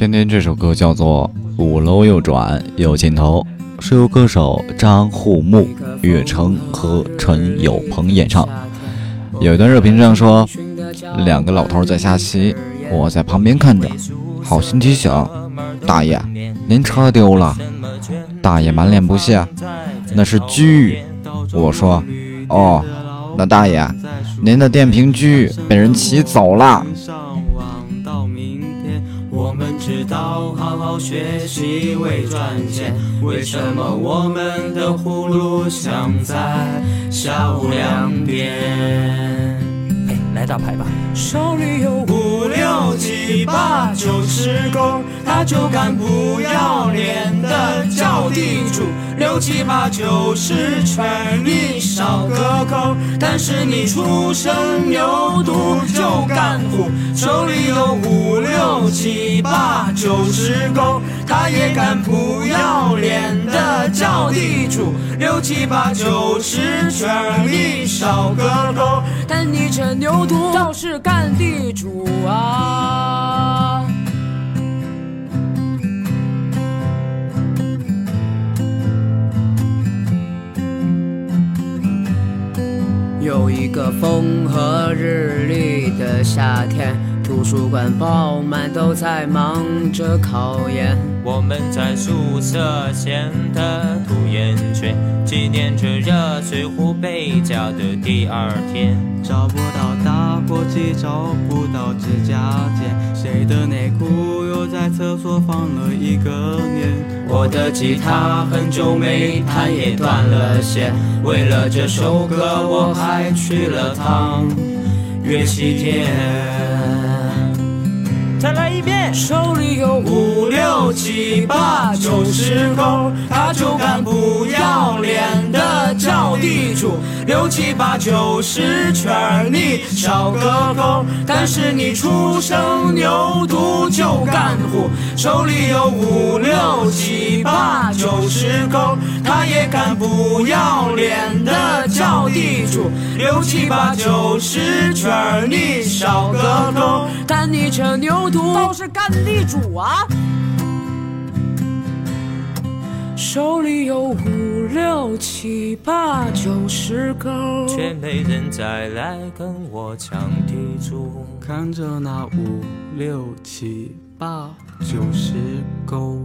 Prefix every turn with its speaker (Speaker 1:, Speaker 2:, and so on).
Speaker 1: 今天这首歌叫做《五楼右转有尽头》，是由歌手张护木、岳成和陈友鹏演唱。有一段热评这样说：两个老头在下棋，我在旁边看着，好心提醒大爷，您车丢了。大爷满脸不屑，那是车。我说，哦，那大爷，您的电瓶车被人骑走了。
Speaker 2: 知道好好学习为赚钱，为什么我们的葫芦响在下午两点？
Speaker 3: 来打牌吧，
Speaker 2: 手里有五六七八九十勾，他就敢不要脸的叫地主。六七八九十全你少个勾，但是你出生牛犊就干虎。手里有五七八九十勾，他也敢不要脸的叫地主。六七八九十全你少个扣，但你这牛犊倒是干地主啊。有一个风和日丽的夏天，图书馆爆满，都在忙着考研。我们在宿舍闲得吐烟圈，纪念着热水壶被夹的第二天。
Speaker 4: 找不到打火机，找不到指甲剪，谁的内裤又在厕所放了一个年？
Speaker 2: 我的吉他很久没弹，也断了线。为了这首歌，我还去了趟乐器店。
Speaker 3: 再来一遍，
Speaker 2: 手里有五六七八九十勾，他就敢不要脸的叫地主。六七八九十圈你少个勾，但是你初生牛犊就干虎。手里有五六七八九十勾，他也敢不要脸的叫地主。六七八九十圈你少个勾，但你这牛犊
Speaker 3: 倒是干地主啊！
Speaker 2: 手里有五六七八九十勾，却没人再来跟我抢地主。
Speaker 4: 看着那五六七八九十勾。